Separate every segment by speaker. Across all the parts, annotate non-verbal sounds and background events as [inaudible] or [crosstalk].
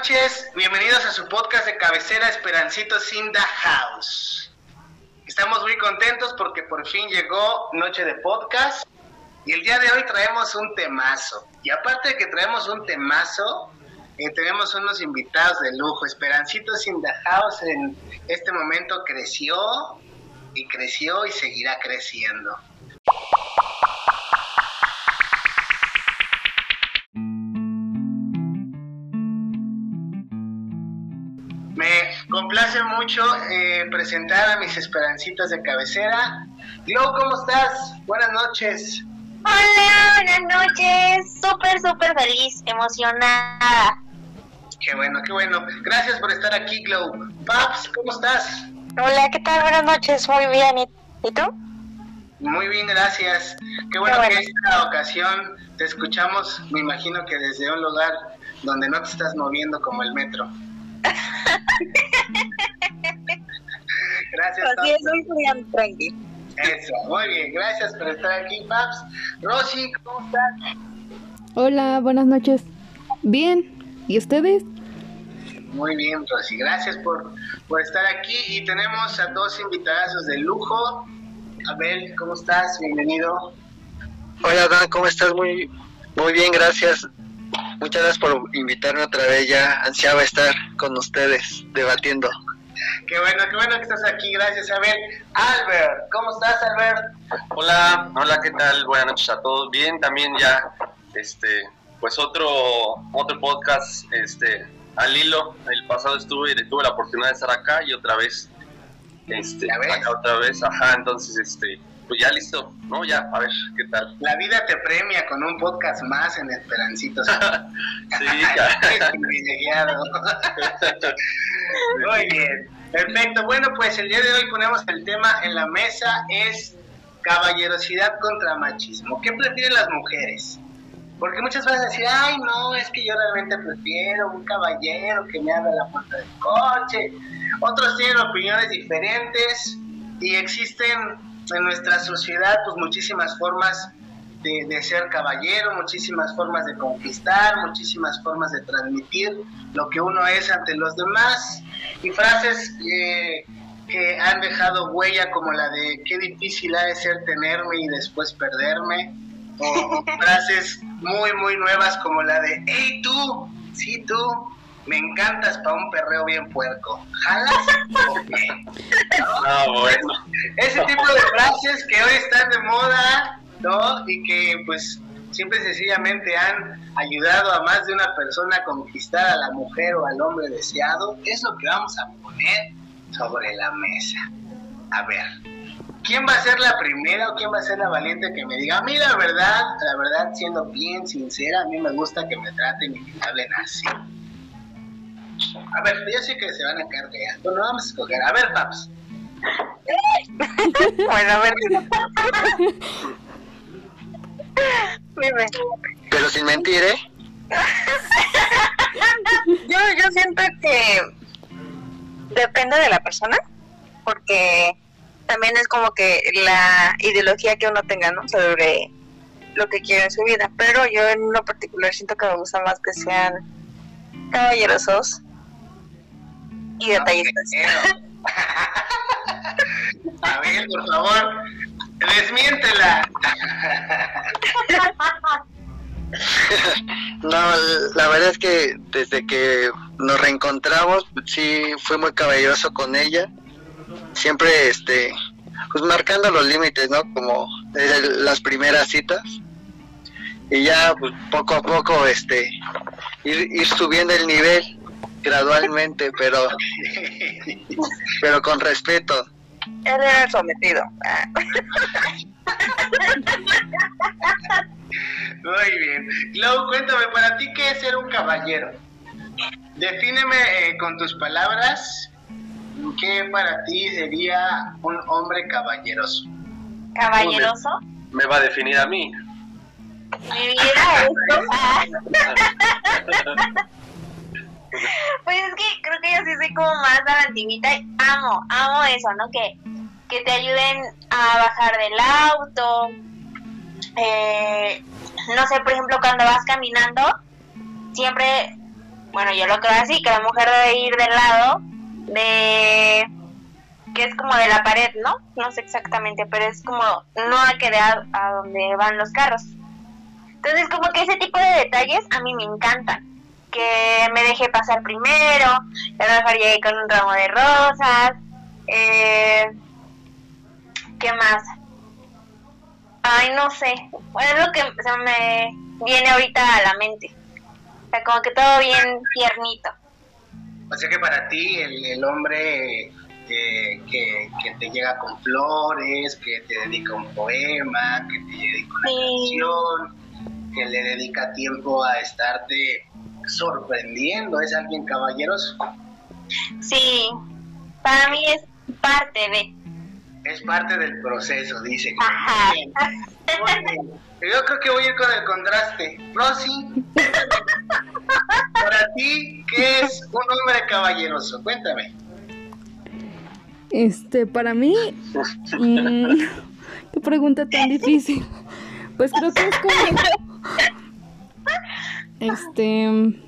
Speaker 1: noches, bienvenidos a su podcast de cabecera Esperancitos in the House. Estamos muy contentos porque por fin llegó Noche de Podcast y el día de hoy traemos un temazo. Y aparte de que traemos un temazo, eh, tenemos unos invitados de lujo. Esperancitos in the House en este momento creció y creció y seguirá creciendo. Complace mucho eh, presentar a mis esperancitas de cabecera. Glo, ¿cómo estás? Buenas noches.
Speaker 2: Hola, buenas noches. Súper, súper feliz, emocionada.
Speaker 1: Qué bueno, qué bueno. Gracias por estar aquí, Glow. Paps, ¿cómo estás?
Speaker 3: Hola, ¿qué tal? Buenas noches. Muy bien. ¿Y, ¿y tú?
Speaker 1: Muy bien, gracias. Qué bueno,
Speaker 3: Qué bueno.
Speaker 1: que esta ocasión te escuchamos, me imagino que desde un lugar donde no te estás moviendo como el metro. Gracias,
Speaker 3: Así es, muy bien, tranquilo.
Speaker 1: Eso, muy bien, gracias por estar aquí, Paps. Rosy, ¿cómo estás?
Speaker 4: Hola, buenas noches. Bien, ¿y ustedes?
Speaker 1: Muy bien, Rosy, gracias por, por estar aquí y tenemos a dos invitados de lujo. Abel, ¿cómo estás? Bienvenido.
Speaker 5: Hola Dan, ¿cómo estás? Muy, muy bien, gracias. Muchas gracias por invitarme otra vez. Ya ansiaba estar con ustedes debatiendo.
Speaker 1: Qué bueno, qué bueno que estás aquí, gracias Abel. Albert, ¿cómo estás Albert?
Speaker 6: Hola, hola, ¿qué tal? Buenas noches a todos. Bien, también ya, este, pues otro, otro podcast, este, al hilo. El pasado estuve, tuve la oportunidad de estar acá y otra vez, este, acá otra vez, ajá, entonces, este, pues ya listo, ¿no? Ya, a ver, ¿qué tal? [laughs]
Speaker 1: La vida te premia con un podcast más en Esperancitos. [laughs]
Speaker 6: Sí, [laughs]
Speaker 1: privilegiado. Muy bien, perfecto. Bueno, pues el día de hoy ponemos el tema en la mesa, es caballerosidad contra machismo. ¿Qué prefieren las mujeres? Porque muchas veces decir, ay, no, es que yo realmente prefiero un caballero que me abra la puerta del coche. Otros tienen opiniones diferentes y existen en nuestra sociedad pues muchísimas formas de, de ser caballero, muchísimas formas de conquistar, muchísimas formas de transmitir lo que uno es ante los demás. Y frases eh, que han dejado huella como la de qué difícil ha de ser tenerme y después perderme o, o [laughs] frases muy muy nuevas como la de hey tú, sí tú, me encantas para un perreo bien puerco, ¿jalas o qué? ¿No? [laughs]
Speaker 6: Ah, bueno.
Speaker 1: Ese tipo de frases que hoy están de moda, ¿no? Y que pues simple y sencillamente han ayudado a más de una persona a conquistar a la mujer o al hombre deseado, es lo que vamos a poner sobre la mesa. A ver, ¿quién va a ser la primera o quién va a ser la valiente que me diga, a mí la verdad, la verdad, siendo bien sincera, a mí me gusta que me traten y me hablen así? A ver, yo sé que se van a cargar, no vamos a escoger. A ver, Paps. [laughs]
Speaker 3: Bueno, a ver. Dime.
Speaker 5: Pero sin mentir, ¿eh?
Speaker 3: Yo, yo siento que depende de la persona, porque también es como que la ideología que uno tenga, ¿no? Sobre lo que quiere en su vida. Pero yo en lo particular siento que me gusta más que sean caballerosos y detallistas. [laughs]
Speaker 1: A ver, por favor, desmiéntela. [laughs]
Speaker 5: No, la verdad es que desde que nos reencontramos, sí fui muy caballeroso con ella. Siempre, este, pues marcando los límites, ¿no? Como desde las primeras citas. Y ya, pues poco a poco, este, ir, ir subiendo el nivel gradualmente, pero, pero con respeto.
Speaker 3: Él era el sometido.
Speaker 1: Muy bien. Glau, cuéntame, para ti, ¿qué es ser un caballero? Defíneme eh, con tus palabras qué para ti sería un hombre caballeroso.
Speaker 2: Caballeroso.
Speaker 6: Me va a definir a mí.
Speaker 2: Mi vida esto. [laughs] Pues es que creo que yo sí soy como más a y amo, amo eso, ¿no? Que, que te ayuden a bajar del auto. Eh, no sé, por ejemplo, cuando vas caminando, siempre bueno, yo lo creo así, que la mujer debe ir del lado de que es como de la pared, ¿no? No sé exactamente, pero es como no a que a donde van los carros. Entonces, como que ese tipo de detalles a mí me encantan. Que me deje pasar primero, que a lo mejor llegue con un ramo de rosas. Eh, ¿Qué más? Ay, no sé. Bueno, es lo que se me viene ahorita a la mente. O sea, como que todo bien tiernito.
Speaker 1: O sea que para ti el, el hombre eh, que, que te llega con flores, que te dedica un poema, que te dedica una
Speaker 2: Sí.
Speaker 1: canción, que le dedica tiempo a estarte sorprendiendo, es alguien caballeroso.
Speaker 2: Sí, para mí es parte de...
Speaker 1: Es parte del proceso, dice.
Speaker 2: Ajá.
Speaker 1: Muy bien, muy bien. Yo creo que voy a ir con el contraste. Rosy, [laughs] para ti, ¿qué es un hombre caballeroso? Cuéntame.
Speaker 4: Este, para mí, [laughs] mm, [laughs] qué pregunta tan difícil. Pues creo que es como, este,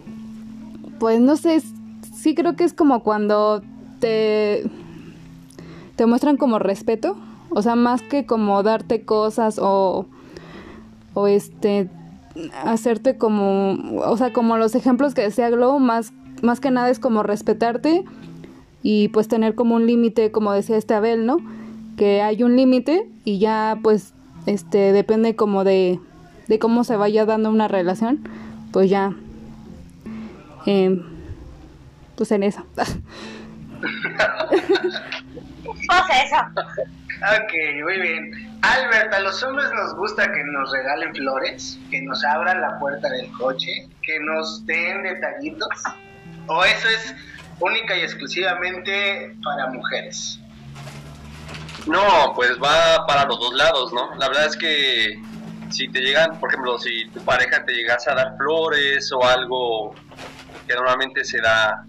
Speaker 4: pues no sé, sí creo que es como cuando te, te muestran como respeto, o sea, más que como darte cosas o, o este, hacerte como, o sea, como los ejemplos que decía Glow, más, más que nada es como respetarte y pues tener como un límite, como decía este Abel, ¿no? Que hay un límite y ya pues este depende como de, de cómo se vaya dando una relación, pues ya em, pues en eso.
Speaker 2: Eso.
Speaker 1: Ok, muy bien. Albert, a los hombres nos gusta que nos regalen flores, que nos abran la puerta del coche, que nos den detallitos. ¿O eso es única y exclusivamente para mujeres?
Speaker 6: No, pues va para los dos lados, ¿no? La verdad es que si te llegan, por ejemplo, si tu pareja te llegase a dar flores o algo que normalmente se da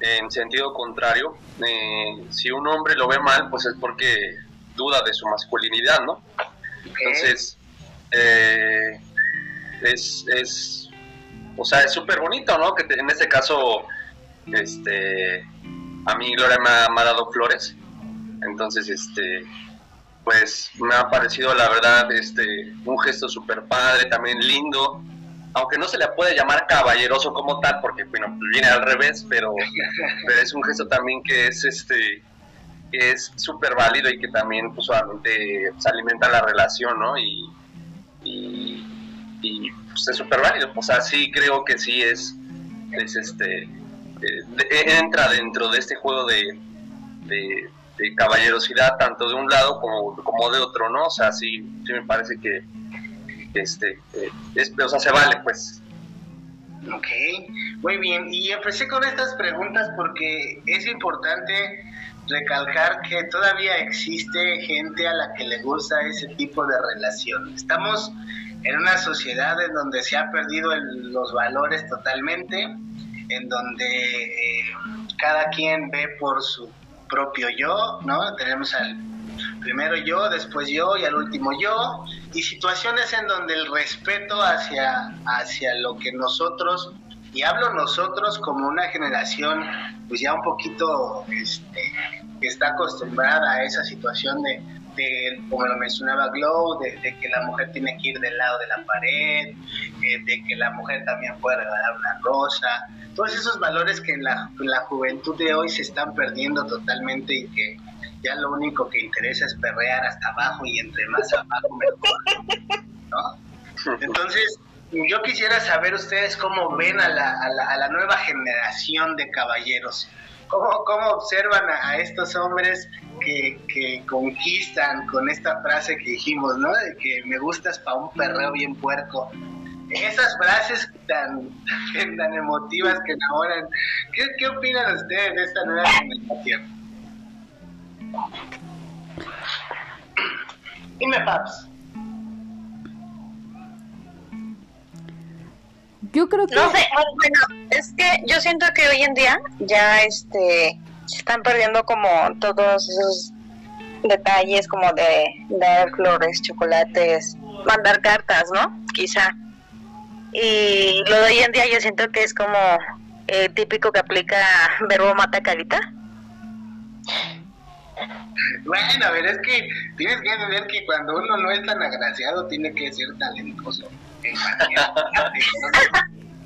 Speaker 6: en sentido contrario, eh, si un hombre lo ve mal, pues es porque duda de su masculinidad, ¿no? Entonces, eh, es, es, o sea, es súper bonito, ¿no? Que te- en este caso, este, a mí Gloria me ha, me ha dado flores, entonces, este, pues me ha parecido, la verdad, este, un gesto súper padre, también lindo, aunque no se le puede llamar caballeroso como tal, porque, bueno, viene al revés, pero, [laughs] pero es un gesto también que es, este, que es súper válido y que también, pues, solamente se alimenta la relación, ¿no? Y, y, y, pues, es súper válido, o sea, sí creo que sí es, es este, eh, entra dentro de este juego de, de, de caballerosidad tanto de un lado como, como de otro, ¿no? O sea, sí, sí me parece que este, eh, es, o se vale, pues.
Speaker 1: Ok, muy bien. Y empecé con estas preguntas porque es importante recalcar que todavía existe gente a la que le gusta ese tipo de relación. Estamos en una sociedad en donde se ha perdido los valores totalmente, en donde eh, cada quien ve por su propio yo, ¿no? Tenemos al primero yo, después yo y al último yo, y situaciones en donde el respeto hacia, hacia lo que nosotros, y hablo nosotros como una generación pues ya un poquito este, que está acostumbrada a esa situación de, de, como lo mencionaba Glow, de, de que la mujer tiene que ir del lado de la pared, eh, de que la mujer también puede regalar una rosa, todos esos valores que en la, la juventud de hoy se están perdiendo totalmente y que ya lo único que interesa es perrear hasta abajo y entre más abajo mejor, ¿no? Entonces, yo quisiera saber ustedes cómo ven a la, a la, a la nueva generación de caballeros, cómo, cómo observan a, estos hombres que, que conquistan con esta frase que dijimos, ¿no? De que me gustas para un perreo bien puerco. Esas frases tan, tan emotivas que enamoran. ¿Qué, ¿Qué opinan ustedes de esta nueva generación? Dime, Paps.
Speaker 4: Yo creo que
Speaker 3: No sé, bueno, es que yo siento que hoy en día ya este se están perdiendo como todos esos detalles como de dar flores, chocolates, mandar cartas, ¿no? Quizá. Y lo de hoy en día yo siento que es como eh, típico que aplica [laughs] verbo mata carita.
Speaker 1: Bueno, a ver, es que tienes que entender que cuando uno no es tan agraciado, tiene que ser talentoso.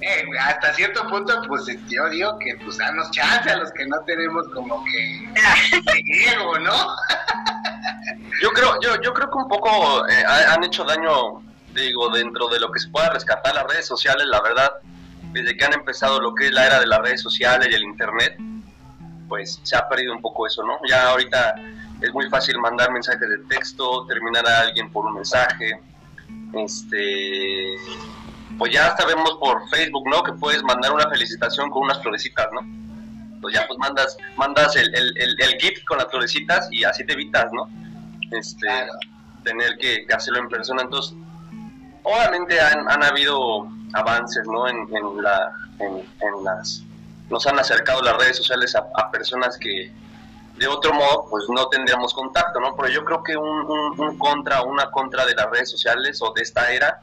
Speaker 1: Eh, hasta cierto punto, pues yo digo que pues danos chance a los que no tenemos como que ego, ¿no?
Speaker 6: Yo creo, yo, yo creo que un poco eh, ha- han hecho daño, digo, dentro de lo que se pueda rescatar las redes sociales, la verdad, desde que han empezado lo que es la era de las redes sociales y el internet, pues se ha perdido un poco eso, ¿no? Ya ahorita es muy fácil mandar mensajes de texto, terminar a alguien por un mensaje, este, pues ya hasta vemos por Facebook, ¿no? Que puedes mandar una felicitación con unas florecitas, ¿no? Pues ya pues mandas, mandas el, el, el, el GIF con las florecitas y así te evitas, ¿no? Este,
Speaker 1: Claro.
Speaker 6: tener que hacerlo en persona. Entonces, obviamente han, han habido avances, ¿no? En, en la, en, en las, nos han acercado las redes sociales a, a personas que de otro modo, pues no tendríamos contacto, ¿no? Pero yo creo que un, un, un contra, una contra de las redes sociales o de esta era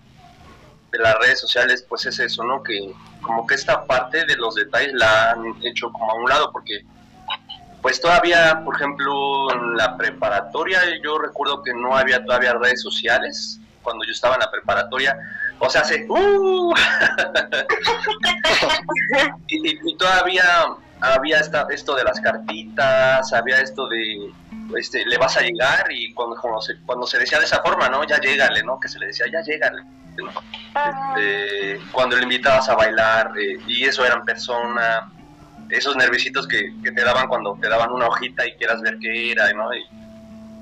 Speaker 6: de las redes sociales, pues es eso, ¿no? Que como que esta parte de los detalles la han hecho como a un lado, porque pues todavía, por ejemplo, en la preparatoria, yo recuerdo que no había todavía redes sociales cuando yo estaba en la preparatoria, o sea, hace... ¡uh! [laughs] y todavía había esta, esto de las cartitas, había esto de, este, le vas a llegar y cuando, cuando, se, cuando se decía de esa forma, ¿no? Ya llégale, ¿no? Que se le decía, ya llégale. Este, cuando le invitabas a bailar eh, y eso era en persona, esos nervisitos que, que te daban cuando te daban una hojita y quieras ver qué era, ¿no? Y,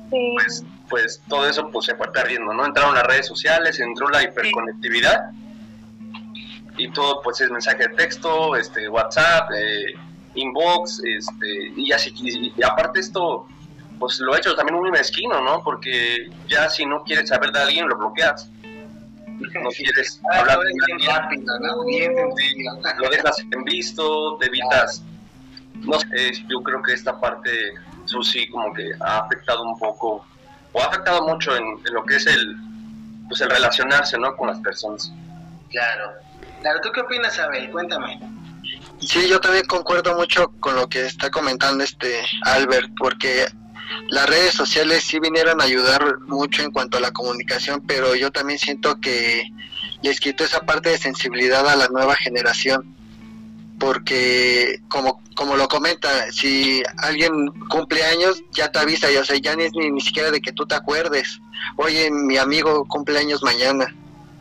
Speaker 2: Sí.
Speaker 6: pues, pues todo eso pues se fue perdiendo, ¿no? Entraron las redes sociales, entró la hiperconectividad y todo pues es mensaje de texto, este WhatsApp, eh, inbox, este y así y, y aparte esto pues lo he hecho también muy mezquino, ¿no? Porque ya si no quieres saber de alguien lo bloqueas. No [laughs] quieres
Speaker 1: Ah,
Speaker 6: hablar de alguien,
Speaker 1: rápido, ¿no? Bien sencillo.
Speaker 6: lo dejas en visto, te evitas. No sé, yo creo que esta parte, eso sí, como que ha afectado un poco, o ha afectado mucho en, en lo que es el, pues el relacionarse, ¿no? Con las personas.
Speaker 1: Claro. Claro, ¿tú qué opinas, Abel? Cuéntame.
Speaker 5: Sí, yo también concuerdo mucho con lo que está comentando este Albert, porque las redes sociales sí vinieron a ayudar mucho en cuanto a la comunicación, pero yo también siento que les quitó esa parte de sensibilidad a la nueva generación, porque como, como lo comenta, si alguien cumple años, ya te avisa, ya, o sea, ya ni, ni, siquiera de que tú te acuerdes, oye, mi amigo cumple años mañana,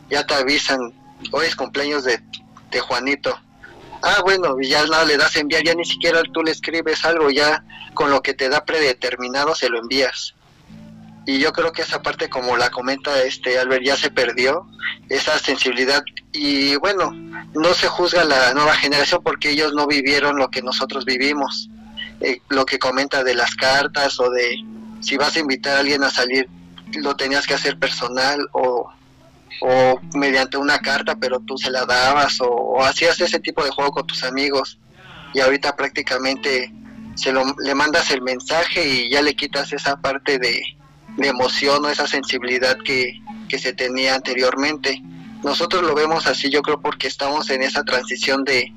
Speaker 5: ya te avisan, hoy es cumpleaños de, de Juanito, ah, bueno, y ya nada le das a enviar, ya ni siquiera tú le escribes algo, ya con lo que te da predeterminado se lo envías. Y yo creo que esa parte, como la comenta este Albert, ya se perdió, esa sensibilidad. Y bueno, no se juzga la nueva generación porque ellos no vivieron lo que nosotros vivimos. Eh, lo que comenta de las cartas o de si vas a invitar a alguien a salir, lo tenías que hacer personal o o mediante una carta, pero tú se la dabas o, hacías ese tipo de juego con tus amigos y ahorita prácticamente se lo, le mandas el mensaje y ya le quitas esa parte de, de emoción o esa sensibilidad que, que, se tenía anteriormente. Nosotros lo vemos así, yo creo, porque estamos en esa transición de,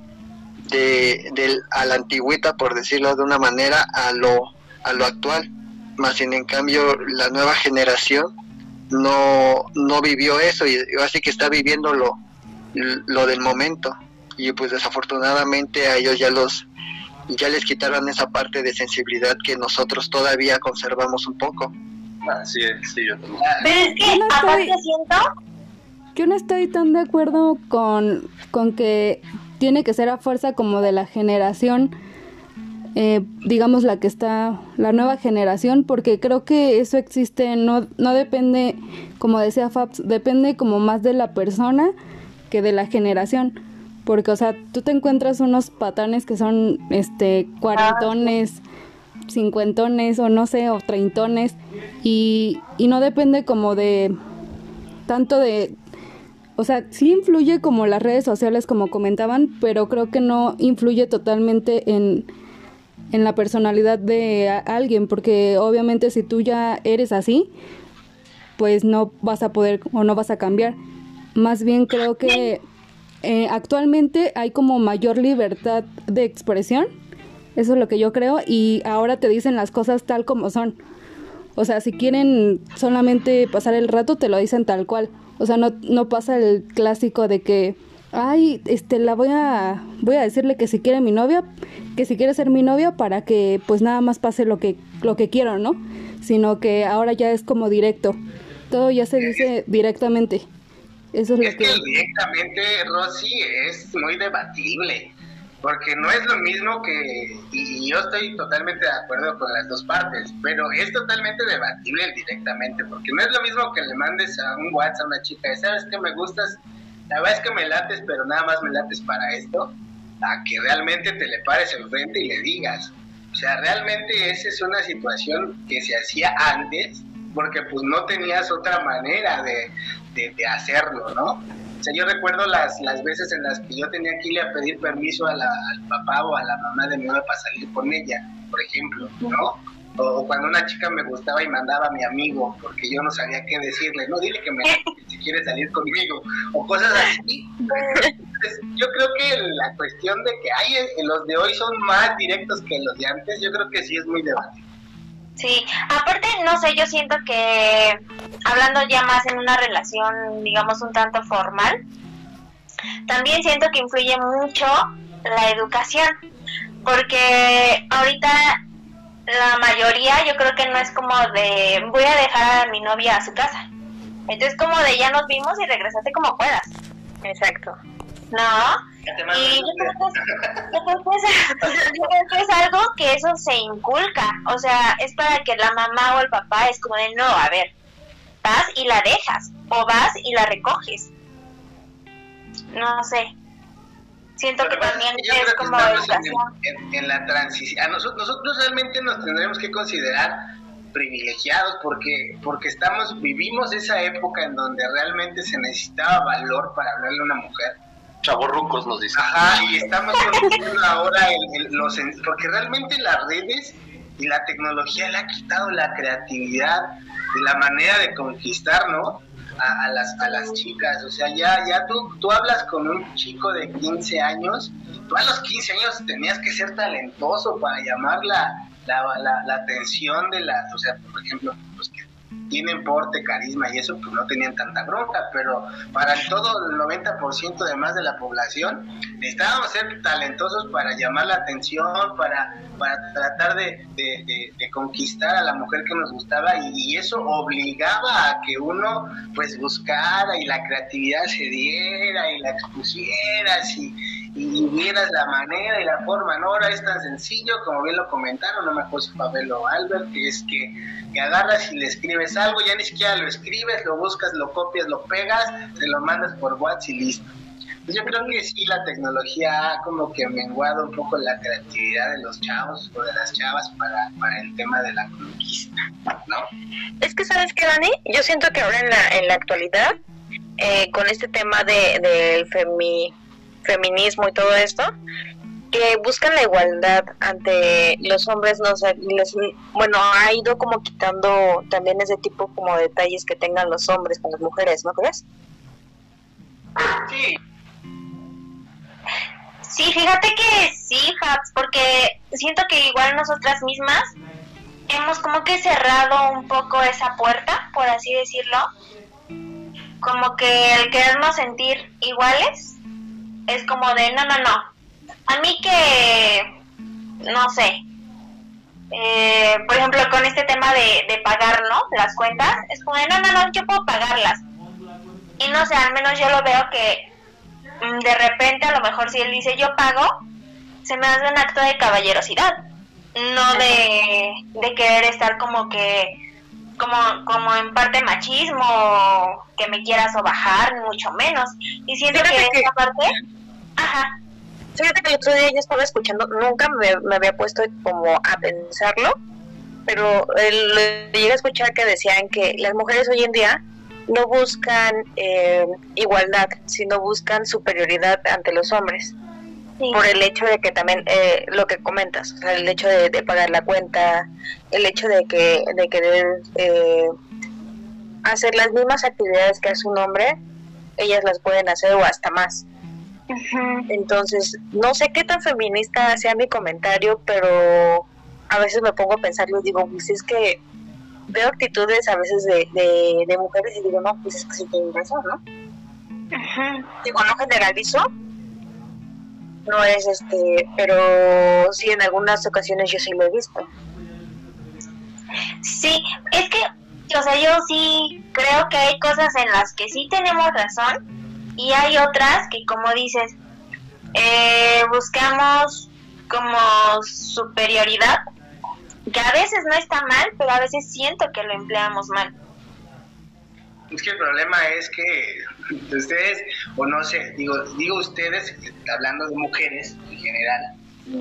Speaker 5: de, de a la antigüita, por decirlo de una manera, a lo, a lo actual. Más sin en cambio, la nueva generación no, no vivió eso y así que está viviendo lo, lo del momento y pues desafortunadamente a ellos ya los ya les quitaron esa parte de sensibilidad que nosotros todavía conservamos un poco.
Speaker 6: Así es, sí, yo también.
Speaker 2: Pero es que
Speaker 4: no
Speaker 2: aparte
Speaker 4: estoy-
Speaker 2: siento
Speaker 4: Yo no estoy tan de acuerdo con, con que tiene que ser a fuerza como de la generación, eh, digamos la que está, la nueva generación, porque creo que eso existe, no, no depende, como decía Fabs, depende como más de la persona que de la generación. Porque, o sea, tú te encuentras unos patanes que son, este, cuarentones, cincuentones, o no sé, o treintones, y, y no depende como de, tanto de, o sea, sí influye como las redes sociales, como comentaban, pero creo que no influye totalmente en, en la personalidad de alguien, porque obviamente si tú ya eres así, pues no vas a poder o no vas a cambiar. Más bien creo que eh, actualmente hay como mayor libertad de expresión, eso es lo que yo creo, y ahora te dicen las cosas tal como son. O sea, si quieren solamente pasar el rato, te lo dicen tal cual. O sea, no, no pasa el clásico de que, ay, este, la voy a, voy a decirle que si quiere mi novia, que si quiere ser mi novia para que pues nada más pase lo que, lo que quiero, ¿no? Sino que ahora ya es como directo. Todo ya se dice directamente. Eso es,
Speaker 1: es
Speaker 4: lo que...
Speaker 1: que directamente, Rosy, es muy debatible, porque no es lo mismo que, y yo estoy totalmente de acuerdo con las dos partes, pero es totalmente debatible el directamente, porque no es lo mismo que le mandes a un WhatsApp a una chica, ¿sabes que me gustas? La verdad es que me lates, pero nada más me lates para esto, a que realmente te le pares enfrente y le digas. O sea, realmente esa es una situación que se hacía antes, porque pues no tenías otra manera de, de, hacerlo, ¿no? O sea, yo recuerdo las, las veces en las que yo tenía que irle a pedir permiso a la, al papá o a la mamá de mi para salir con ella, por ejemplo, ¿no? O cuando una chica me gustaba y mandaba a mi amigo porque yo no sabía qué decirle, no, dile que me [laughs] si quiere salir conmigo, o cosas así. Entonces, yo creo que la cuestión de que hay los de hoy son más directos que los de antes, yo creo que sí es muy debatible.
Speaker 2: Sí, aparte, no sé, yo siento que hablando ya más en una relación, digamos, un tanto formal, también siento que influye mucho la educación, porque ahorita la mayoría yo creo que no es como de voy a dejar a mi novia a su casa. Entonces como de ya nos vimos y regresate como puedas.
Speaker 3: Exacto.
Speaker 2: ¿No? Y yo creo, que es, yo, creo que es, [laughs] yo creo que es algo que eso se inculca. O sea, es para que la mamá o el papá es como de, no, a ver, vas y la dejas. O vas y la recoges. No sé. Siento
Speaker 1: Pero
Speaker 2: que también
Speaker 1: yo
Speaker 2: es
Speaker 1: que
Speaker 2: como educación.
Speaker 1: En, en- en la transición. A nosotros, nosotros realmente nos tendremos que considerar privilegiados porque porque estamos vivimos esa época en donde realmente se necesitaba valor para hablarle a una mujer
Speaker 6: Chavorrucos nos dicen.
Speaker 1: Ajá, y estamos conociendo ahora el- el- los, porque realmente las redes y la tecnología le ha quitado la creatividad de la manera de conquistar, ¿no? A, a las, a las chicas, o sea, ya, ya tú, tú hablas con un chico de 15 años, tú a los 15 años tenías que ser talentoso para llamar la, la, la, la atención de las, o sea, por ejemplo, los que tienen porte, carisma y eso, pues no tenían tanta bronca, pero para todo el 90% de más de la población, necesitábamos ser talentosos para llamar la atención, para, para tratar de, de, de- de conquistar a la mujer que nos gustaba y, y eso obligaba a que uno pues buscara y la creatividad se diera y la expusieras y, y vieras la manera y la forma, ¿no? Ahora es tan sencillo, como bien lo comentaron, no me acuerdo si Pavel o Albert, que es que, que agarras y le escribes algo, ya ni siquiera lo escribes, lo buscas, lo copias, lo pegas, te lo mandas por WhatsApp y listo. Pues yo creo que sí, la tecnología ha como que menguado un poco la creatividad de los chavos o de las chavas para, para el tema de la conquista, ¿no?
Speaker 3: Es que, ¿sabes qué, Dani? Yo siento que ahora en la, en la actualidad, eh, con este tema de, del femi- feminismo y todo esto, que buscan la igualdad ante los hombres, no sé, les- bueno, ha ido como quitando también ese tipo como de detalles que tengan los hombres con las mujeres, ¿no crees?
Speaker 1: Sí,
Speaker 2: Sí, fíjate que sí, Habs, porque siento que igual nosotras mismas hemos como que cerrado un poco esa puerta, por así decirlo. Como que el querernos sentir iguales es como de, no, no, no. A mí que, no sé, eh, por ejemplo, con este tema de, de pagar, ¿no? Las cuentas, es como de, no, no, no, yo puedo pagarlas. Y no sé, al menos yo lo veo que mm, de repente a lo mejor si él dice yo pago, se me hace un acto de caballerosidad, no de, de querer estar como que como como en parte machismo, que me quiera sobajar, ni mucho menos. Y siento
Speaker 3: Fíjate
Speaker 2: que
Speaker 3: que-
Speaker 2: esa parte, ajá,
Speaker 3: Fíjate que el otro día yo estaba escuchando, nunca me, me había puesto como a pensarlo, pero el- llegué a escuchar que decían que las mujeres hoy en día no buscan eh, igualdad, sino buscan superioridad ante los hombres.
Speaker 2: Sí,
Speaker 3: Por el hecho de que también, eh, lo que comentas, o sea, el hecho de, de pagar la cuenta, el hecho de que de querer eh, hacer las mismas actividades que hace un hombre, ellas las pueden hacer o hasta más. Entonces, no sé qué tan feminista sea mi comentario, pero a veces me pongo a pensar y digo, pues es que veo actitudes a veces de, de, mujeres y digo, no, pues es que sí tienen razón, ¿no? Digo, no generalizo, no es este, pero sí en algunas ocasiones yo sí lo he visto.
Speaker 2: Sí, es que, o sea, yo sí creo que hay cosas en las que sí tenemos razón y hay otras que, como dices, eh, buscamos como superioridad, que a veces no está mal, pero a veces siento que lo empleamos mal.
Speaker 1: Es que el problema es que ustedes, o no sé, digo, digo ustedes, hablando de mujeres en general,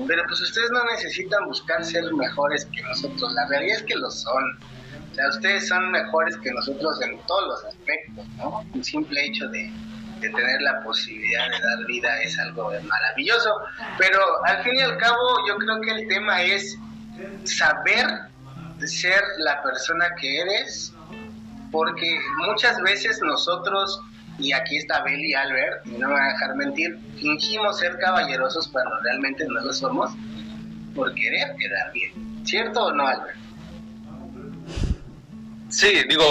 Speaker 1: pero pues ustedes no necesitan buscar ser mejores que nosotros, la realidad es que lo son. O sea, ustedes son mejores que nosotros en todos los aspectos, ¿no? Un simple hecho de, de tener la posibilidad de dar vida es algo maravilloso, pero al fin y al cabo yo creo que el tema es saber ser la persona que eres, porque muchas veces nosotros, y aquí está Beli y Albert, y no me van a dejar mentir, fingimos ser caballerosos cuando realmente no lo somos por querer quedar bien. ¿Cierto o no, Albert?
Speaker 6: Sí, digo,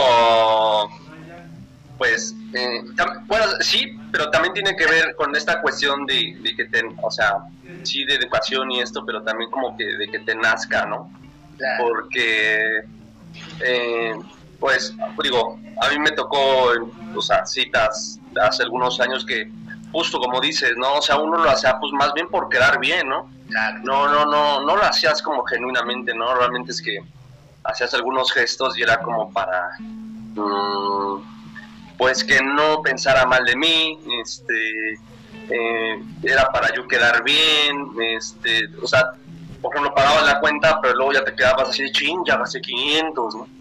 Speaker 6: pues, eh, bueno, sí, pero también tiene que ver con esta cuestión de, que te, o sea, sí de educación y esto, pero también como que de que te nazca, ¿no? Porque, eh, pues, digo, a mí me tocó, o sea, citas hace algunos años que, justo como dices, ¿no? O sea, uno lo hacía pues más bien por quedar bien, ¿no? No, no, no, no lo hacías como genuinamente, ¿no? Realmente es que hacías algunos gestos y era como para... Mm, pues que no pensara mal de mí, este, eh, era para yo quedar bien, este, o sea, por ejemplo, pagabas la cuenta, pero luego ya te quedabas así de ching, ya gasté 500, ¿no?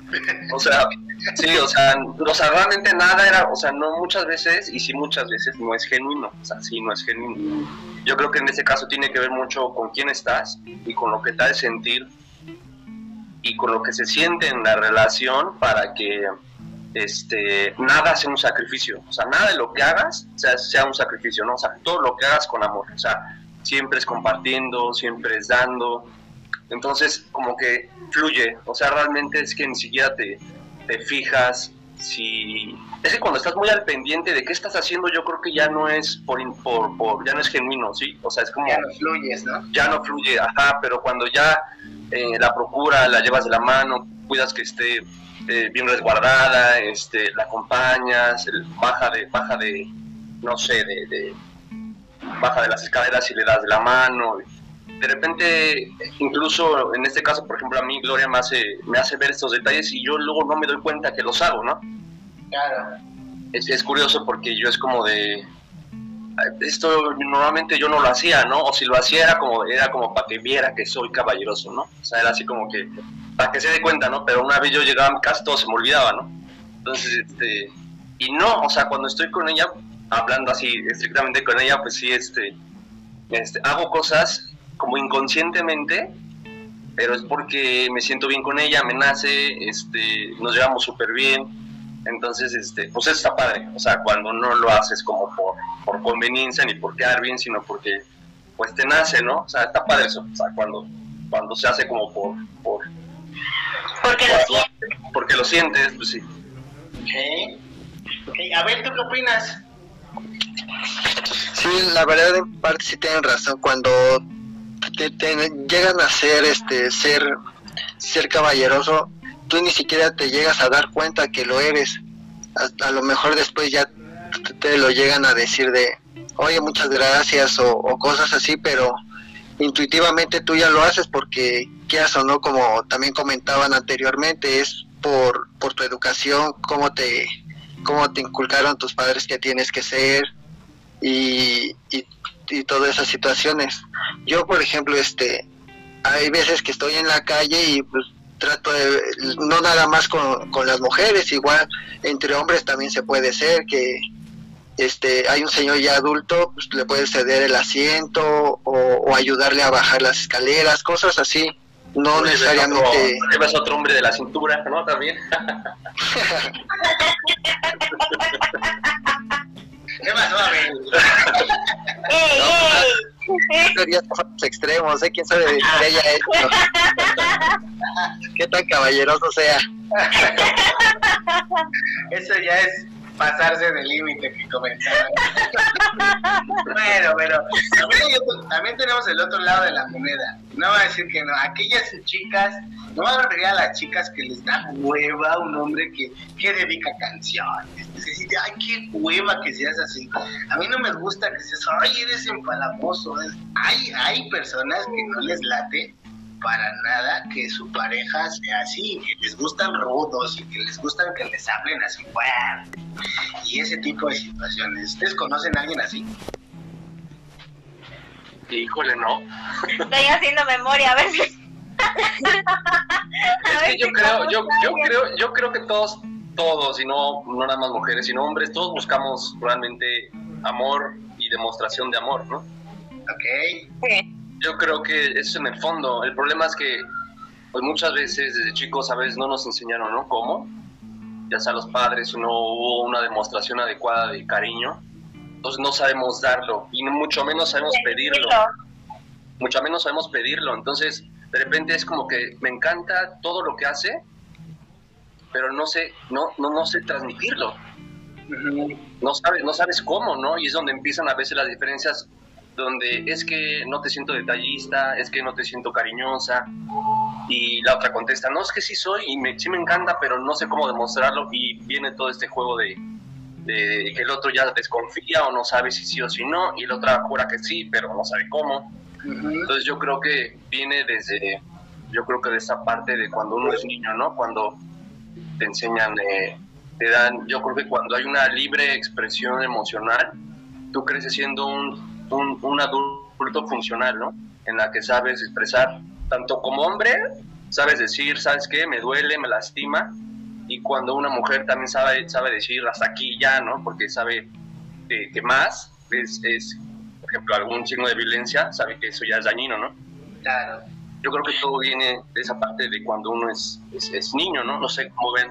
Speaker 6: O sea, sí, o sea, o realmente nada era, o sea, no muchas veces, y sí muchas veces no es genuino, o sea, sí no es genuino. Yo creo que en este caso tiene que ver mucho con quién estás y con lo que te de sentir y con lo que se siente en la relación para que este, nada sea un sacrificio, o sea, nada de lo que hagas sea, sea un sacrificio, ¿no? O sea, todo lo que hagas con amor, o sea, siempre es compartiendo, siempre es dando, entonces como que fluye, o sea, realmente es que ni siquiera te, te fijas si... Es que cuando estás muy al pendiente de qué estás haciendo, yo creo que ya no es por, por, por ya no es genuino, ¿sí? O sea, es como...
Speaker 1: Ya no fluyes, ¿no?
Speaker 6: Ya no fluye, ajá, pero cuando ya eh, la procura, la llevas de la mano, cuidas que esté eh, bien resguardada, este, la acompañas, el, baja de, baja de, no sé, de, baja de las escaleras y le das de la mano. De repente, incluso en este caso, por ejemplo, a mí Gloria me hace, me hace ver estos detalles y yo luego no me doy cuenta que los hago, ¿no?
Speaker 1: Claro.
Speaker 6: Es, es curioso porque yo es como de, esto normalmente yo no lo hacía, ¿no? O si lo hacía era como, era como para que viera que soy caballeroso, ¿no? O sea, era así como que, para que se dé cuenta, ¿no? Pero una vez yo llegaba a mi casa todo se me olvidaba, ¿no? Entonces, este, y no, o sea, cuando estoy con ella, hablando así estrictamente con ella, pues sí, este, este, hago cosas como inconscientemente, pero es porque me siento bien con ella, me nace, este, nos llevamos súper bien, entonces, este, pues eso está padre, o sea, cuando no lo haces como por, por conveniencia ni por quedar bien, sino porque pues te nace, ¿no? O sea, está padre eso, o sea, cuando, cuando se hace como por... por
Speaker 2: porque lo sientes.
Speaker 6: Porque lo sientes, pues sí.
Speaker 1: Ok. A ver, ¿tú qué opinas?
Speaker 5: Sí, la verdad en parte sí tienen razón. Cuando te, llegan a ser, este, ser, ser caballeroso, tú ni siquiera te llegas a dar cuenta que lo eres. A, lo mejor después ya te lo llegan a decir de, oye, muchas gracias o, cosas así, pero intuitivamente tú ya lo haces porque, quieras o no, como también comentaban anteriormente, es por, por tu educación, cómo te, cómo te inculcaron tus padres que tienes que ser y, y, y todas esas situaciones. Yo, por ejemplo, este, hay veces que estoy en la calle y pues trato de, no nada más con, con las mujeres, igual entre hombres también se puede ser que este hay un señor ya adulto, pues le puede ceder el asiento o, ayudarle a bajar las escaleras, cosas así. No necesariamente.
Speaker 6: Otro, otro hombre de la cintura, ¿no? También. [laughs] [laughs]
Speaker 5: más suave. Teorías los extremos, ¿eh? quién sabe qué haya hecho. [laughs] qué tan caballeroso sea.
Speaker 1: Eso ya es pasarse del límite que comentaban. [laughs] bueno, pero también, hay otro- también tenemos el otro lado de la moneda. No va a decir que no. Aquellas chicas, no va a referir a las chicas que les da hueva un hombre que, que dedica canciones. Es decir, ay, qué hueva que seas así. A mí no me gusta que seas, ay, eres empalagoso. Es- Hay, hay personas que no les late para nada que su pareja sea así, que les gustan rudos y que les gustan que les hablen así fuerte y ese tipo de situaciones. ¿Ustedes conocen a alguien así?
Speaker 6: Híjole, no.
Speaker 2: Estoy haciendo memoria, a ver si. [laughs]
Speaker 6: Es que yo creo, yo, yo creo, yo creo que todos, todos, y no, no nada más mujeres, sino hombres, todos buscamos realmente amor y demostración de amor, ¿no?
Speaker 1: Ok.
Speaker 3: Sí.
Speaker 6: Yo creo que eso es en el fondo. El problema es que, pues muchas veces desde chicos, a veces no nos enseñaron, ¿no? ¿Cómo? Ya sea los padres, no hubo una demostración adecuada de cariño. Entonces no sabemos darlo y mucho menos sabemos pedirlo. Mucho menos sabemos pedirlo. Entonces, de repente es como que me encanta todo lo que hace, pero no sé, no, no, no sé transmitirlo no sabes, no sabes cómo, ¿no? Y es donde empiezan a veces las diferencias, donde es que no te siento detallista, es que no te siento cariñosa, y la otra contesta, no, es que sí soy, y me, sí me encanta, pero no sé cómo demostrarlo, y viene todo este juego de, de que el otro ya desconfía o no sabe si sí o si no, y la otra jura que sí, pero no sabe cómo. Entonces yo creo que viene desde, yo creo que de esa parte de cuando uno es niño, ¿no? Cuando te enseñan, eh, te dan, yo creo que cuando hay una libre expresión emocional, tú creces siendo un, un, un adulto funcional, ¿no? En la que sabes expresar, tanto como hombre, sabes decir, ¿sabes qué? Me duele, me lastima, y cuando una mujer también sabe, sabe decir hasta aquí ya, ¿no? Porque sabe que, que más es, es, por ejemplo, algún signo de violencia, sabe que eso ya es dañino, ¿no?
Speaker 1: Claro.
Speaker 6: Yo creo que todo viene de esa parte de cuando uno es, es, es niño, ¿no? No sé cómo ven.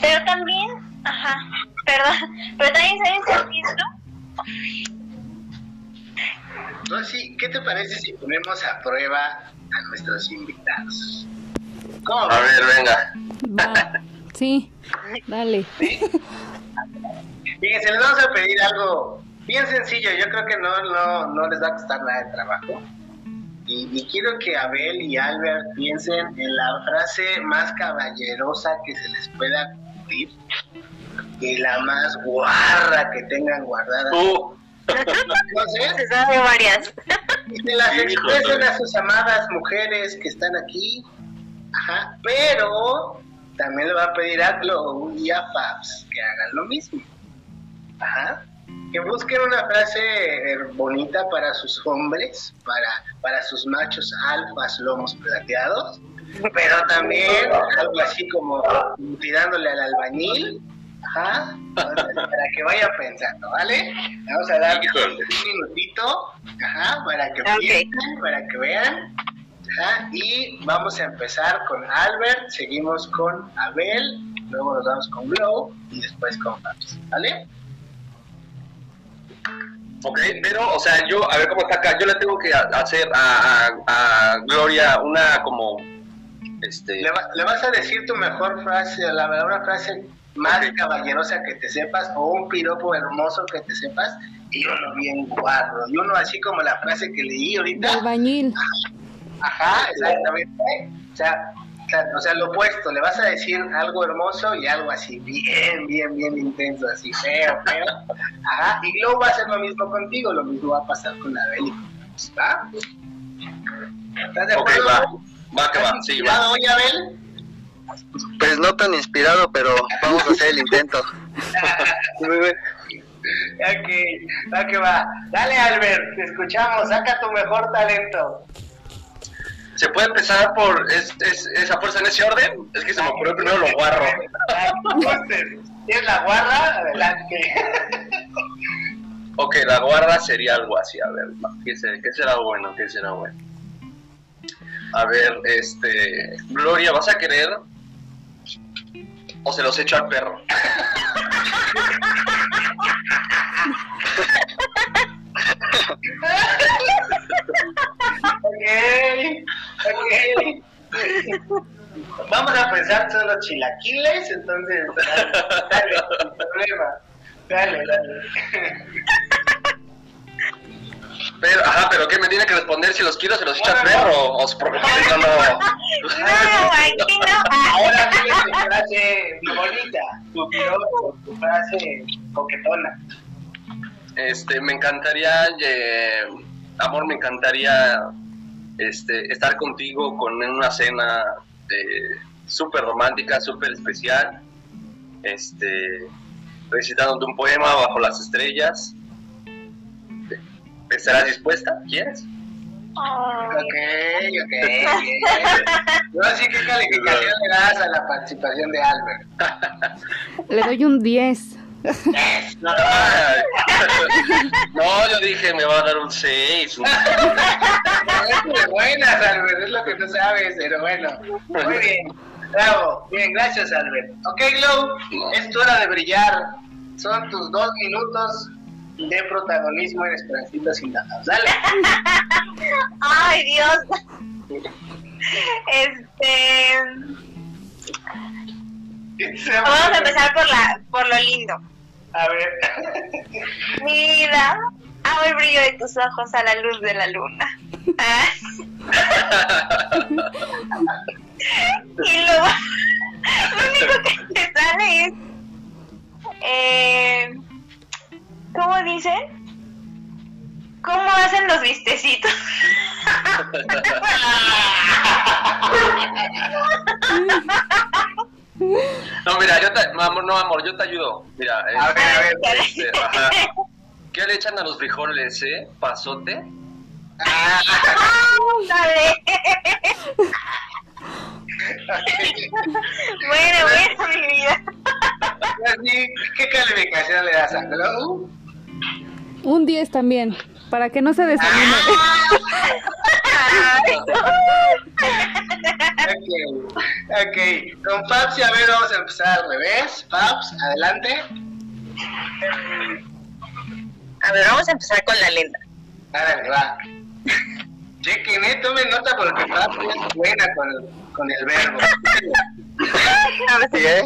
Speaker 2: Pero también, ajá, perdón, pero también saben que
Speaker 1: sí, ¿qué te parece si ponemos a prueba a nuestros invitados? ¿Cómo
Speaker 6: A ver, venga.
Speaker 4: Va. Sí, dale.
Speaker 1: Fíjense, les vamos a pedir algo bien sencillo. Yo creo que no, no, no les va a costar nada de trabajo. Y, y quiero que Abel y Albert piensen en la frase más caballerosa que se les pueda ocurrir y la más guarra que tengan guardada.
Speaker 6: Tú,
Speaker 1: Entonces,
Speaker 3: Se sabe varias.
Speaker 1: y se las expresen a sus amadas mujeres que están aquí. Ajá, pero también le va a pedir a Glow y a Fabs que hagan lo mismo. Ajá. Que busquen una frase bonita para sus hombres, para, para sus machos alfas lomos plateados, pero también algo así como tirándole al albañil. Ajá. Entonces, para que vayan pensando, ¿vale? Vamos a dar un minutito, ajá, para que
Speaker 3: Ok.
Speaker 1: piensen, para que vean. Ajá, y vamos a empezar con Albert, seguimos con Abel, luego nos vamos con Glow y después con Fabs, ¿vale?
Speaker 6: ok, pero, o sea, yo, a ver cómo está acá. Yo le tengo que hacer a, a, a Gloria una como, este,
Speaker 1: Le, va- le vas a decir tu mejor frase, la una frase más caballerosa que te sepas, o un piropo hermoso que te sepas, y uno bien guarro, y uno así como la frase que leí ahorita,
Speaker 4: albañil.
Speaker 1: ajá, exactamente, o sea, o sea, lo opuesto, le vas a decir algo hermoso y algo así, bien, bien, bien intenso, así feo, feo, ajá, y luego va a hacer lo mismo contigo, lo mismo va a pasar con Abel y con Fabs, ¿va? ¿Estás de
Speaker 6: ok,
Speaker 1: acuerdo?
Speaker 6: va, va que va,
Speaker 1: ¿Estás
Speaker 6: sí, va.
Speaker 1: hoy, Abel?
Speaker 5: Pues no tan inspirado, pero vamos a hacer el intento. [laughs]
Speaker 1: Ok, que va. Dale, Albert, te escuchamos, saca tu mejor talento.
Speaker 6: ¿Se puede empezar por es, es- esa fuerza en ese orden? Es que se me ocurrió primero lo guarro.
Speaker 1: Si es la guarra, adelante.
Speaker 6: Ok, la guarda sería algo así, a ver, ¿qué será, qué será bueno? ¿Qué será bueno? A ver, este, Gloria, ¿vas a querer? o se los echo al perro.
Speaker 1: ok, ok. Vamos a pensar solo chilaquiles, entonces. Dale, dale problema. Dale, dale.
Speaker 6: Pero, ajá, pero ¿qué me tiene que responder si los quiero, se los echa al perro? ¿O por qué no? [laughs] No,
Speaker 2: aquí no.
Speaker 1: Ahora frase bonita, tu tu frase coquetona.
Speaker 6: Este, me encantaría, amor, me encantaría este, estar contigo con una cena eh, súper romántica, súper especial, este, recitándote un poema bajo las estrellas. ¿Estarás dispuesta? ¿Quieres?
Speaker 1: Ok, ok, [laughs] bien. No, sí, ¿qué calificación le das a la participación de Albert? [laughs]
Speaker 4: Le doy un 10.
Speaker 1: No,
Speaker 6: yo dije, me va a dar un 6. [laughs]
Speaker 1: no, es de buenas, Albert, es lo que tú sabes, pero bueno. Muy bien, bravo, bien, gracias, Albert. Ok, Glow, es tu hora de brillar. Son tus dos minutos de protagonismo en Esperancitos Indados. Dale. [laughs]
Speaker 2: Ay, Dios. Este. Vamos a empezar por la por lo lindo.
Speaker 1: A ver.
Speaker 2: Mira, amo el brillo de tus ojos a la luz de la luna. [laughs] Y luego, lo único que te sale es. Eh, ¿Cómo dicen? ¿Cómo hacen los vistecitos?
Speaker 6: No, mira, yo te, no, amor, no, amor, yo te ayudo. Mira,
Speaker 1: A ver, a ver.
Speaker 6: este, ajá. ¿qué le echan a los frijoles, eh? ¿Pasote?
Speaker 1: Ah,
Speaker 2: Dale. bueno, bueno, mi vida.
Speaker 1: así, ¿Qué calificación le das a Glow?
Speaker 4: Un 10 también, para que no se desanime.
Speaker 1: Ok, ok. Con Fabs, a ver, vamos a empezar al revés. Fabs, adelante.
Speaker 3: A ver, vamos a empezar con la lenta.
Speaker 1: Árale, va. Chequen, eh, tomen nota porque Fabs es buena con, con el verbo. [laughs]
Speaker 3: A
Speaker 5: Sí, ¿eh?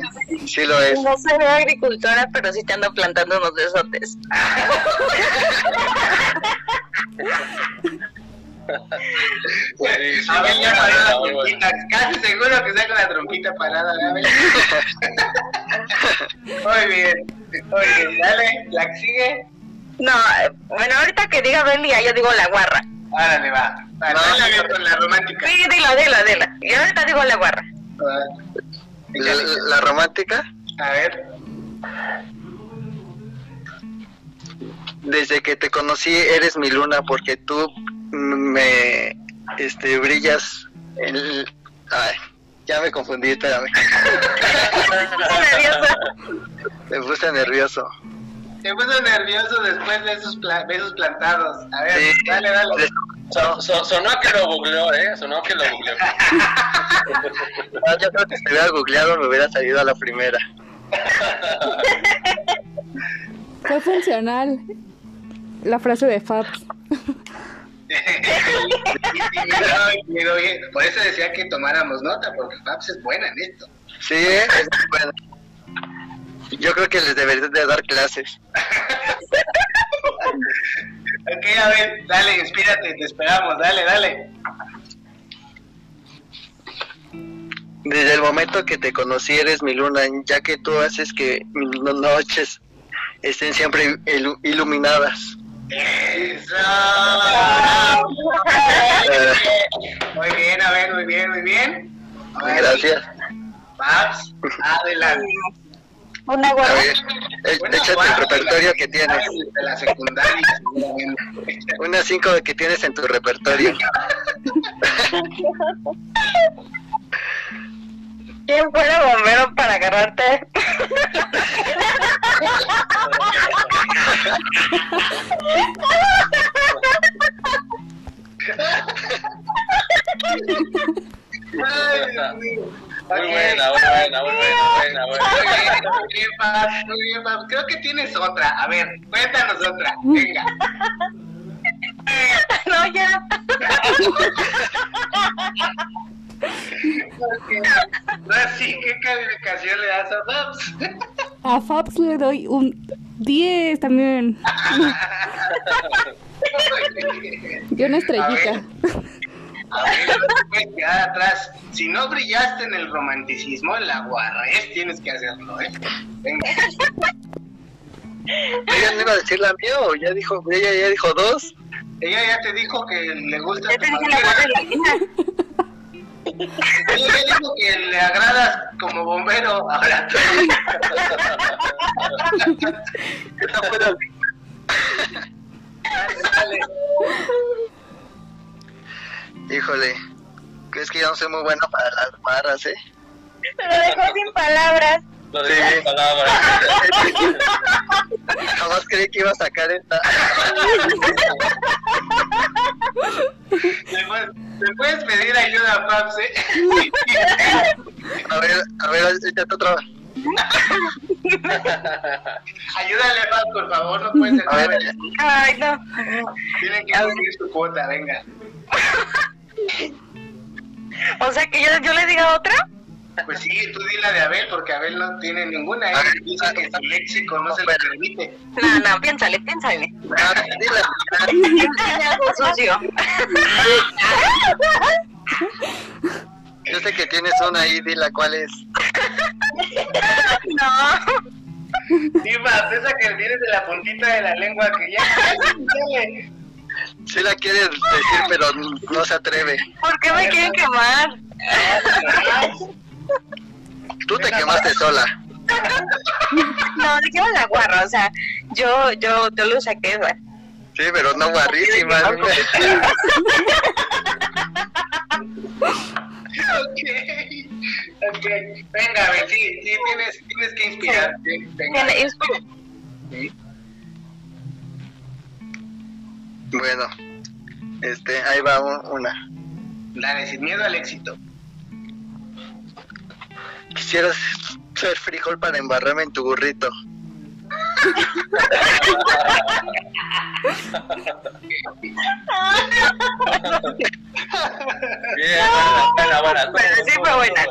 Speaker 5: Sí lo es.
Speaker 3: No soy agricultora, pero sí te ando plantando unos besotes.
Speaker 6: Sí, sí,
Speaker 1: A ver, ya
Speaker 6: muy
Speaker 1: paró la
Speaker 6: buena, muy buena.
Speaker 1: trompita. Casi seguro que con la trompita parada. a [laughs] ver. Muy bien, muy bien. Dale, la que sigue.
Speaker 3: No, eh, bueno, ahorita que diga Belia, yo digo la guarra.
Speaker 1: Árale, va. Vale, dale con la romántica.
Speaker 3: Sí, dilo, dilo, dilo. Y ahorita digo la guarra.
Speaker 5: La, la romántica,
Speaker 1: A ver.
Speaker 5: desde que te conocí eres mi luna porque tú me este brillas el ay, ya me confundí, espérame. [laughs]
Speaker 3: Estoy nerviosa.
Speaker 5: Me puse nervioso.
Speaker 1: Se puso nervioso después de esos pla- besos plantados. A ver,
Speaker 5: Sí.
Speaker 1: dale, dale.
Speaker 6: So- so- sonó que lo googleó, ¿eh? Sonó que lo googleó. [laughs]
Speaker 5: Ah, Yo creo que si hubiera googleado me hubiera salido a la primera. [laughs]
Speaker 4: Fue funcional la frase de Fabs. [laughs]
Speaker 1: Por eso decía que tomáramos nota, porque Paps es buena en esto.
Speaker 5: Sí, es muy bueno. Yo creo que les debería de dar clases.
Speaker 1: Ok, a ver, dale, inspírate, te esperamos, dale, dale.
Speaker 5: Desde el momento que te conocí eres mi luna, ya que tú haces que mis no- noches estén siempre ilu- iluminadas.
Speaker 1: Eso. Muy bien, a ver, muy bien, muy bien. Ver,
Speaker 5: gracias.
Speaker 1: Paps, adelante.
Speaker 3: Una
Speaker 5: A
Speaker 3: guarra.
Speaker 5: ver, eh, échate el
Speaker 1: guarda,
Speaker 5: repertorio que tienes.
Speaker 1: De la secundaria.
Speaker 5: Unas cinco que tienes en tu repertorio.
Speaker 3: ¿Quién fuera bombero para agarrarte? [laughs]
Speaker 1: Ay, Dios mío.
Speaker 6: Muy
Speaker 1: Ok.
Speaker 6: buena, muy buena, muy buena, buena,
Speaker 1: Muy
Speaker 6: buena.
Speaker 1: bien, muy bien, muy bien, Paps. Creo que tienes otra. A ver, cuéntanos otra. Venga. [laughs]
Speaker 3: No, ya.
Speaker 1: Así, ¿qué calificación le das a Fabs?
Speaker 4: A Fabs le doy un 10 también. [laughs] Yo una estrellita.
Speaker 1: A ver, no te puedes quedar atrás. Si no brillaste en el romanticismo, en la guarrez tienes que hacerlo, ¿eh? Venga.
Speaker 5: ¿Ella no iba a decir la mía o ya dijo, ella ya dijo dos?
Speaker 1: Ella ya te dijo que le gusta
Speaker 3: Ya te dije la.
Speaker 1: Ella ya dijo que le agradas como bombero. Ahora tú.
Speaker 5: Esa fue la-
Speaker 1: Dale, dale.
Speaker 5: Híjole, es que yo no soy muy bueno para las barras, ¿eh?
Speaker 2: Lo dejó sin palabras.
Speaker 6: Lo de
Speaker 5: Sí.
Speaker 6: las palabras. [laughs]
Speaker 5: Jamás creí que iba a sacar esta. [laughs]
Speaker 1: ¿Me puedes, pedir ayuda, Fabs, eh? [laughs]
Speaker 5: A ver, a ver, échate otra. [laughs]
Speaker 1: Ayúdale, Fabs, por favor, no
Speaker 5: ver,
Speaker 1: dejarme.
Speaker 3: Ay, no.
Speaker 1: Tienen que cumplir su cuota, venga. [laughs]
Speaker 3: O sea que yo, yo le diga otra.
Speaker 1: Pues sí, tú di la de Abel, porque Abel no tiene ninguna. Él dice que su léxico no se lo permite.
Speaker 3: No, no, piénsale, piénsale.
Speaker 5: ah,
Speaker 3: algo [laughs] sucio.
Speaker 5: Yo sé que tienes una ahí, dile cuál es.
Speaker 3: No.
Speaker 1: Sí, Fabs, esa que tienes de la puntita de la lengua que ya...
Speaker 5: Sí la quieres decir, pero no se atreve.
Speaker 3: ¿Por qué me quieren quemar?
Speaker 5: Tú te quemaste sola.
Speaker 3: No, dijimos la guarra, o sea, yo, yo, yo lo saqué, güey.
Speaker 5: Sí, pero no guarrísima. [laughs]
Speaker 1: Ok, ok. Venga, Abel, sí, sí, tienes, tienes que inspirarte. Venga. Sí.
Speaker 5: Bueno, este, ahí va un- una.
Speaker 1: Dale, sin miedo al éxito.
Speaker 5: Quisieras ser frijol para embarrarme en tu burrito.
Speaker 6: Bien, buena, buena, buena.
Speaker 3: Bueno, sí fue buena.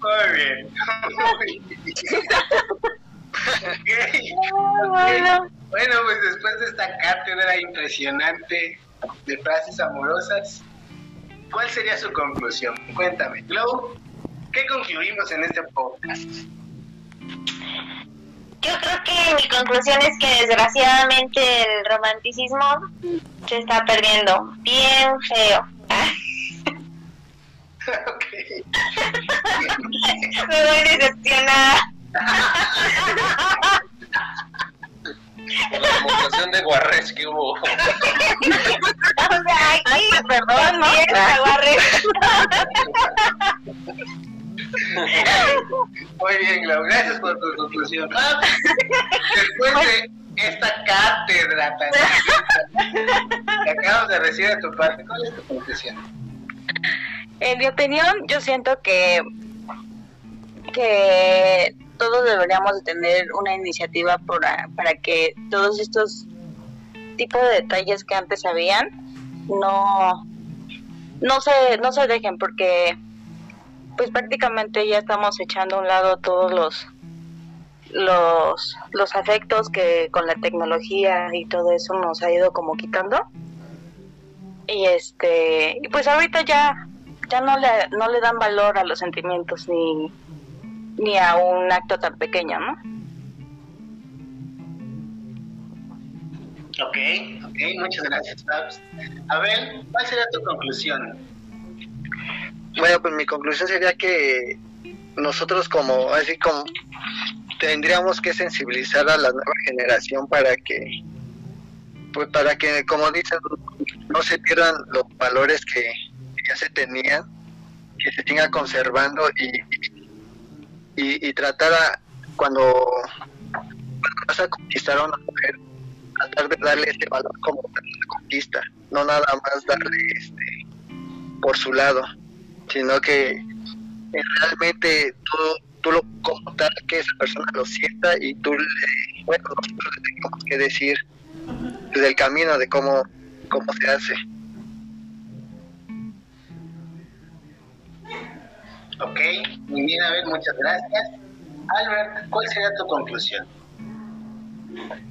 Speaker 1: Muy bien. Ok.
Speaker 3: bueno.
Speaker 1: Bueno, pues después de esta cátedra impresionante de frases amorosas, ¿cuál sería su conclusión? Cuéntame, Glow, ¿qué concluimos en este podcast?
Speaker 2: Yo creo que mi conclusión es que desgraciadamente el romanticismo se está perdiendo bien feo. [laughs]
Speaker 1: ok. [laughs]
Speaker 2: Me voy decepcionada.
Speaker 6: La demostración de Guarres que hubo.
Speaker 2: O sea, aquí,
Speaker 3: perdón, ¿no?
Speaker 2: aguarré. [laughs]
Speaker 1: Muy bien, Glow, gracias por tu conclusión. Después de esta cátedra tan que acabamos de recibir de tu parte, ¿cuál es tu conclusión?
Speaker 3: En mi opinión, yo siento que que todos deberíamos de tener una iniciativa para, para que todos estos tipos de detalles que antes habían no no se no se dejen porque pues prácticamente ya estamos echando a un lado todos los los los afectos que con la tecnología y todo eso nos ha ido como quitando y este pues ahorita ya ya no le no le dan valor a los sentimientos ni ni a un acto tan pequeño no
Speaker 1: Ok, ok, muchas gracias. Abel, ¿cuál sería tu conclusión?
Speaker 5: Bueno, pues mi conclusión sería que nosotros como, así como tendríamos que sensibilizar a la nueva generación para que, pues para que, como dicen, no se pierdan los valores que ya se tenían, que se siga conservando y, y, y tratar cuando, vas a conquistar a una mujer, tratar de darle ese valor como una conquista, no nada más darle este por su lado, sino que eh, realmente tú, tú lo como tal que esa persona lo sienta y tú le, bueno nosotros le tenemos que decir desde el camino de cómo cómo se hace
Speaker 1: Ok, muy bien, a ver, muchas gracias. Albert, ¿cuál sería tu conclusión?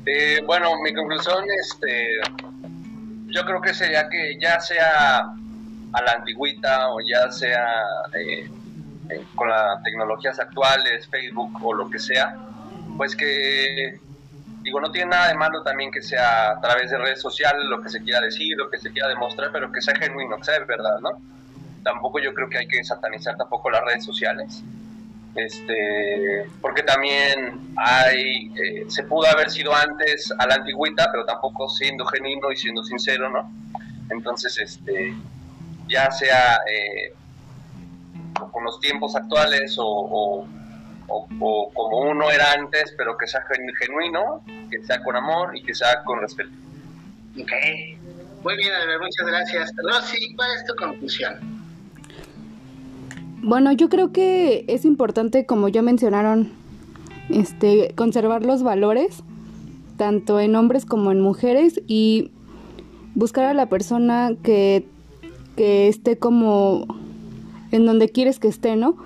Speaker 6: Eh, bueno, mi conclusión, este, yo creo que sería que ya sea a la antigüita o ya sea eh, eh, con las tecnologías actuales, Facebook o lo que sea, pues que, digo, no tiene nada de malo también que sea a través de redes sociales lo que se quiera decir, lo que se quiera demostrar, pero que sea genuino, que sea verdad, ¿no? Tampoco yo creo que hay que satanizar tampoco las redes sociales este porque también hay eh, se pudo haber sido antes a la antigüita pero tampoco siendo genuino y siendo sincero no entonces este ya sea eh, con los tiempos actuales o, como uno era antes pero que sea genuino que sea con amor y que sea con respeto.
Speaker 1: Ok. Muy bien Albert, muchas gracias. Rosy ¿cuál es tu conclusión?
Speaker 4: Bueno, yo creo que es importante, como ya mencionaron, este, conservar los valores, tanto en hombres como en mujeres, y buscar a la persona que, que esté como en donde quieres que esté, ¿no?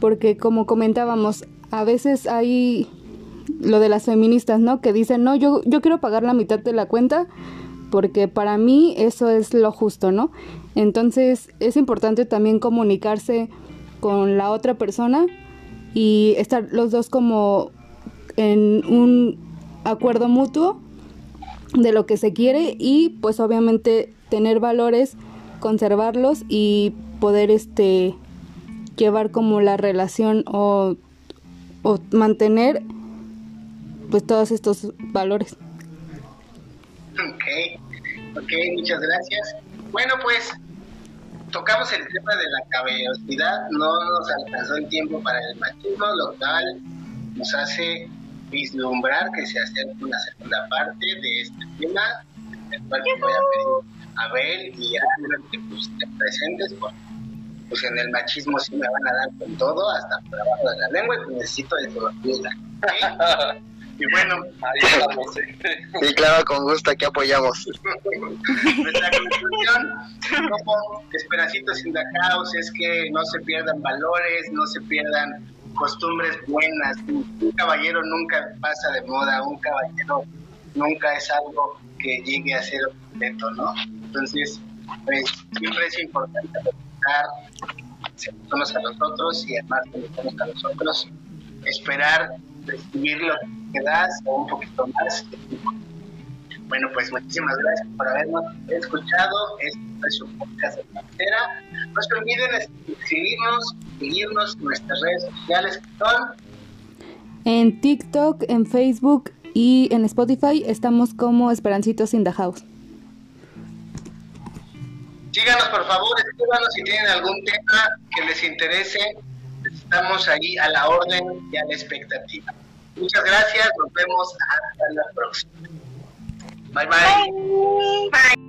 Speaker 4: Porque como comentábamos, a veces hay lo de las feministas, ¿no? Que dicen, no, yo, yo quiero pagar la mitad de la cuenta porque para mí eso es lo justo, ¿no? Entonces es importante también comunicarse con la otra persona y estar los dos como en un acuerdo mutuo de lo que se quiere y pues obviamente tener valores, conservarlos y poder este llevar como la relación o, mantener pues todos estos valores.
Speaker 1: Ok, ok, muchas gracias. Bueno, pues tocamos el tema de la caballerosidad, no nos alcanzó el tiempo para el machismo, lo cual nos hace vislumbrar que se hace una segunda parte de este tema, el cual voy a pedir a Abel y a que pues, estén presentes, porque pues en el machismo sí me van a dar con todo, hasta por abajo de la lengua, y necesito de tu ayuda. [laughs] Y bueno,
Speaker 6: ahí estamos. [laughs]
Speaker 5: Sí, claro, con gusto, aquí apoyamos.
Speaker 1: Nuestra [laughs] conclusión como Esperancitos sin Caos es que no se pierdan valores, no se pierdan costumbres buenas. Un caballero nunca pasa de moda, un caballero nunca es algo que llegue a ser objeto, ¿no? Entonces, pues siempre es importante respetar unos a los otros y amarnos unos a los otros, esperar recibir lo que das o un poquito más. Bueno, pues muchísimas gracias por habernos escuchado. Este es su podcast de cartera. No se olviden seguirnos, seguirnos en nuestras redes sociales que son
Speaker 4: en TikTok, en Facebook y en Spotify estamos como Esperancitos in the House.
Speaker 1: Síganos por favor, escríbanos si tienen algún tema que les interese. Estamos ahí a la orden y a la expectativa. Muchas gracias, nos vemos hasta la próxima. bye. Bye. bye.